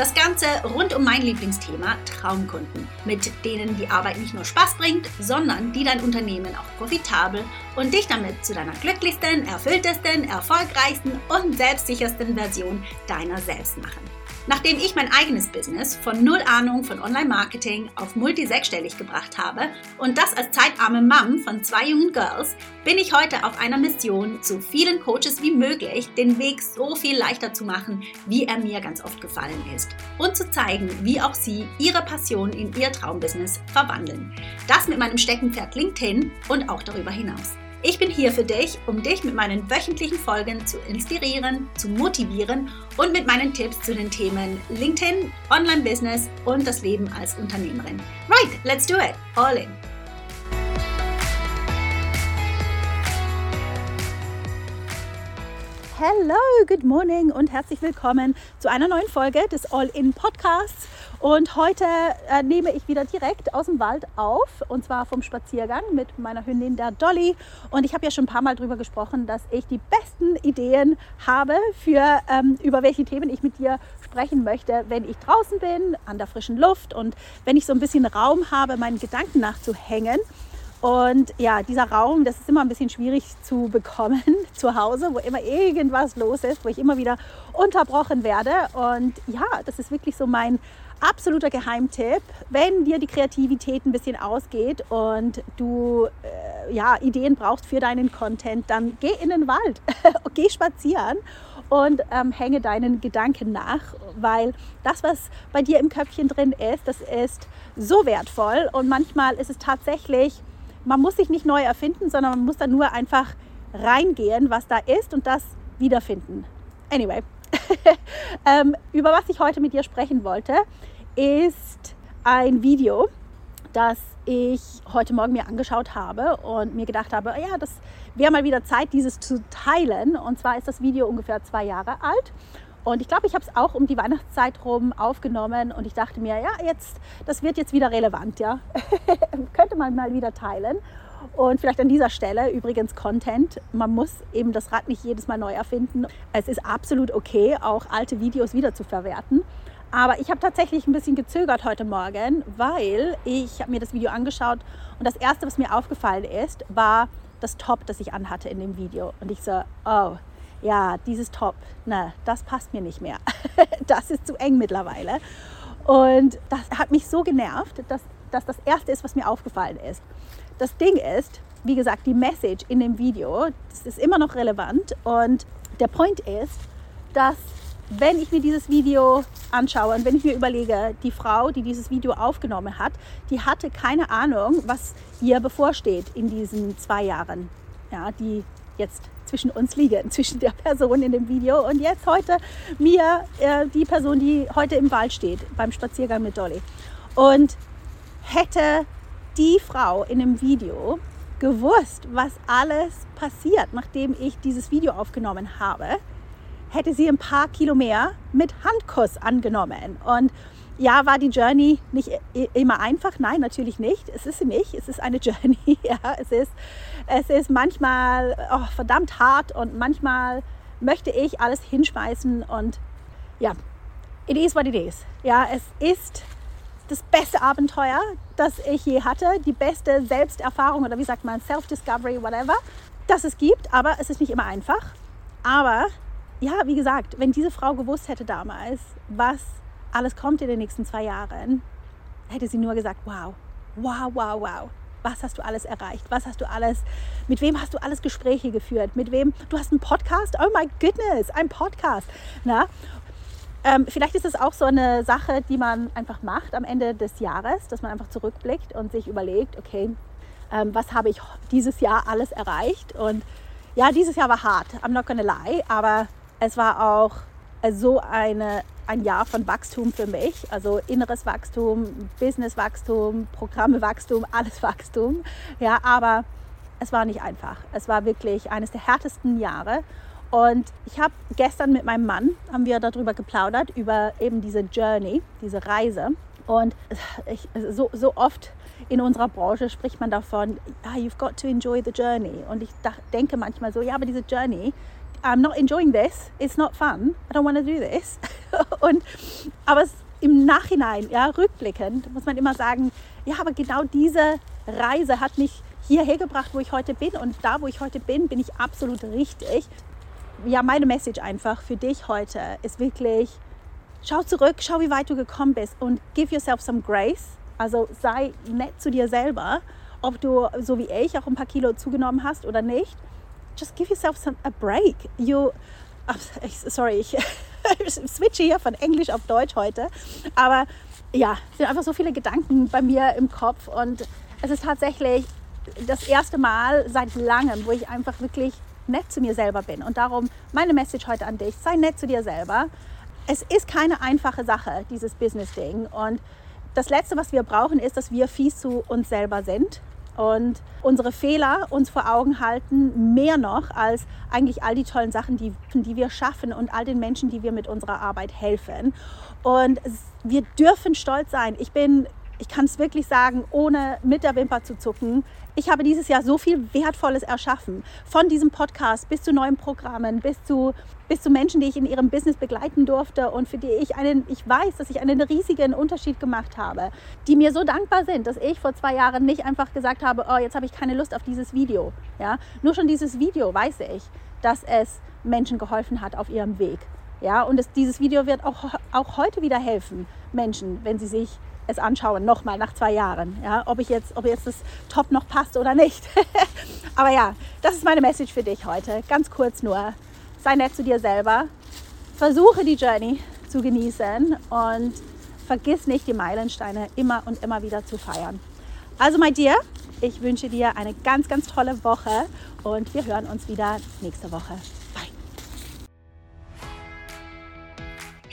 Das Ganze rund um mein Lieblingsthema Traumkunden, mit denen die Arbeit nicht nur Spaß bringt, sondern die dein Unternehmen auch profitabel und dich damit zu deiner glücklichsten, erfülltesten, erfolgreichsten und selbstsichersten Version deiner selbst machen. Nachdem ich mein eigenes Business von null Ahnung von Online-Marketing auf multi-sechsstellig gebracht habe und das als zeitarme Mom von zwei jungen Girls, bin ich heute auf einer Mission, so vielen Coaches wie möglich den Weg so viel leichter zu machen, wie er mir ganz oft gefallen ist. Und zu zeigen, wie auch sie ihre Passion in ihr Traumbusiness verwandeln. Das mit meinem Steckenpferd LinkedIn und auch darüber hinaus. Ich bin hier für dich, um dich mit meinen wöchentlichen Folgen zu inspirieren, zu motivieren und mit meinen Tipps zu den Themen LinkedIn, Online-Business und das Leben als Unternehmerin. Right, let's do it. All in. Hello, good morning und herzlich willkommen zu einer neuen Folge des All-In Podcasts. Und heute äh, nehme ich wieder direkt aus dem Wald auf und zwar vom Spaziergang mit meiner Hündin der Dolly. Und ich habe ja schon ein paar Mal darüber gesprochen, dass ich die besten Ideen habe für ähm, über welche Themen ich mit dir sprechen möchte, wenn ich draußen bin, an der frischen Luft und wenn ich so ein bisschen Raum habe, meinen Gedanken nachzuhängen. Und ja, dieser Raum, das ist immer ein bisschen schwierig zu bekommen zu Hause, wo immer irgendwas los ist, wo ich immer wieder unterbrochen werde. Und ja, das ist wirklich so mein absoluter Geheimtipp, wenn dir die Kreativität ein bisschen ausgeht und du äh, ja, Ideen brauchst für deinen Content, dann geh in den Wald, geh spazieren und ähm, hänge deinen Gedanken nach, weil das, was bei dir im Köpfchen drin ist, das ist so wertvoll und manchmal ist es tatsächlich, man muss sich nicht neu erfinden, sondern man muss da nur einfach reingehen, was da ist und das wiederfinden. Anyway, ähm, über was ich heute mit dir sprechen wollte, ist ein Video, das ich heute Morgen mir angeschaut habe und mir gedacht habe, ja, das wäre mal wieder Zeit, dieses zu teilen. Und zwar ist das Video ungefähr zwei Jahre alt. Und ich glaube, ich habe es auch um die Weihnachtszeit rum aufgenommen und ich dachte mir, ja, jetzt, das wird jetzt wieder relevant, ja. Könnte man mal wieder teilen. Und vielleicht an dieser Stelle übrigens Content. Man muss eben das Rad nicht jedes Mal neu erfinden. Es ist absolut okay, auch alte Videos wieder zu verwerten. Aber ich habe tatsächlich ein bisschen gezögert heute Morgen, weil ich mir das Video angeschaut und das Erste, was mir aufgefallen ist, war das Top, das ich anhatte in dem Video. Und ich so, oh, ja, dieses Top, ne, das passt mir nicht mehr. das ist zu eng mittlerweile. Und das hat mich so genervt, dass, dass das Erste ist, was mir aufgefallen ist. Das Ding ist, wie gesagt, die Message in dem Video, das ist immer noch relevant. Und der Point ist, dass wenn ich mir dieses Video anschaue und wenn ich mir überlege, die Frau, die dieses Video aufgenommen hat, die hatte keine Ahnung, was ihr bevorsteht in diesen zwei Jahren, ja, die jetzt zwischen uns liegen, zwischen der Person in dem Video und jetzt heute mir, äh, die Person, die heute im Wald steht, beim Spaziergang mit Dolly. Und hätte die Frau in dem Video gewusst, was alles passiert, nachdem ich dieses Video aufgenommen habe, hätte sie ein paar Kilo mehr mit Handkuss angenommen. Und ja, war die Journey nicht immer einfach? Nein, natürlich nicht. Es ist sie nicht. Es ist eine Journey. Ja, es ist, es ist manchmal oh, verdammt hart und manchmal möchte ich alles hinschmeißen und ja, it is what it is. Ja, es ist das beste Abenteuer, das ich je hatte, die beste Selbsterfahrung oder wie sagt man, Self-Discovery, whatever, das es gibt, aber es ist nicht immer einfach. Aber ja, wie gesagt, wenn diese Frau gewusst hätte damals, was alles kommt in den nächsten zwei Jahren, hätte sie nur gesagt, wow, wow, wow, wow. Was hast du alles erreicht? Was hast du alles, mit wem hast du alles Gespräche geführt? Mit wem? Du hast einen Podcast? Oh my goodness, ein Podcast. Na? Ähm, vielleicht ist es auch so eine Sache, die man einfach macht am Ende des Jahres, dass man einfach zurückblickt und sich überlegt, okay, ähm, was habe ich dieses Jahr alles erreicht? Und ja, dieses Jahr war hart, I'm not gonna lie, aber es war auch so eine, ein Jahr von Wachstum für mich, also inneres Wachstum, Businesswachstum, Programmewachstum, alles Wachstum. Ja, aber es war nicht einfach. Es war wirklich eines der härtesten Jahre. Und ich habe gestern mit meinem Mann, haben wir darüber geplaudert, über eben diese Journey, diese Reise. Und ich, so, so oft in unserer Branche spricht man davon, ah, you've got to enjoy the journey. Und ich denke manchmal so, ja, aber diese Journey, I'm not enjoying this, it's not fun, I don't want to do this. Und, aber im Nachhinein, ja, rückblickend, muss man immer sagen, ja, aber genau diese Reise hat mich hierher gebracht, wo ich heute bin. Und da, wo ich heute bin, bin ich absolut richtig. Ja, meine Message einfach für dich heute ist wirklich, schau zurück, schau, wie weit du gekommen bist und give yourself some grace. Also sei nett zu dir selber, ob du so wie ich auch ein paar Kilo zugenommen hast oder nicht. Just give yourself some, a break. You, sorry, ich switche hier von Englisch auf Deutsch heute. Aber ja, es sind einfach so viele Gedanken bei mir im Kopf und es ist tatsächlich das erste Mal seit langem, wo ich einfach wirklich nett zu mir selber bin. Und darum meine Message heute an dich, sei nett zu dir selber. Es ist keine einfache Sache, dieses Business-Ding. Und das Letzte, was wir brauchen, ist, dass wir fies zu uns selber sind und unsere Fehler uns vor Augen halten, mehr noch als eigentlich all die tollen Sachen, die, die wir schaffen und all den Menschen, die wir mit unserer Arbeit helfen. Und wir dürfen stolz sein. Ich bin ich kann es wirklich sagen, ohne mit der Wimper zu zucken, ich habe dieses Jahr so viel Wertvolles erschaffen. Von diesem Podcast bis zu neuen Programmen, bis zu, bis zu Menschen, die ich in ihrem Business begleiten durfte und für die ich einen, ich weiß, dass ich einen riesigen Unterschied gemacht habe, die mir so dankbar sind, dass ich vor zwei Jahren nicht einfach gesagt habe, oh, jetzt habe ich keine Lust auf dieses Video. Ja? Nur schon dieses Video weiß ich, dass es Menschen geholfen hat auf ihrem Weg. Ja, und es, dieses Video wird auch, auch heute wieder helfen, Menschen, wenn sie sich es anschauen, nochmal nach zwei Jahren. Ja, ob, ich jetzt, ob jetzt das Top noch passt oder nicht. Aber ja, das ist meine Message für dich heute. Ganz kurz nur. Sei nett zu dir selber. Versuche die Journey zu genießen und vergiss nicht, die Meilensteine immer und immer wieder zu feiern. Also, mein Dear, ich wünsche dir eine ganz, ganz tolle Woche und wir hören uns wieder nächste Woche.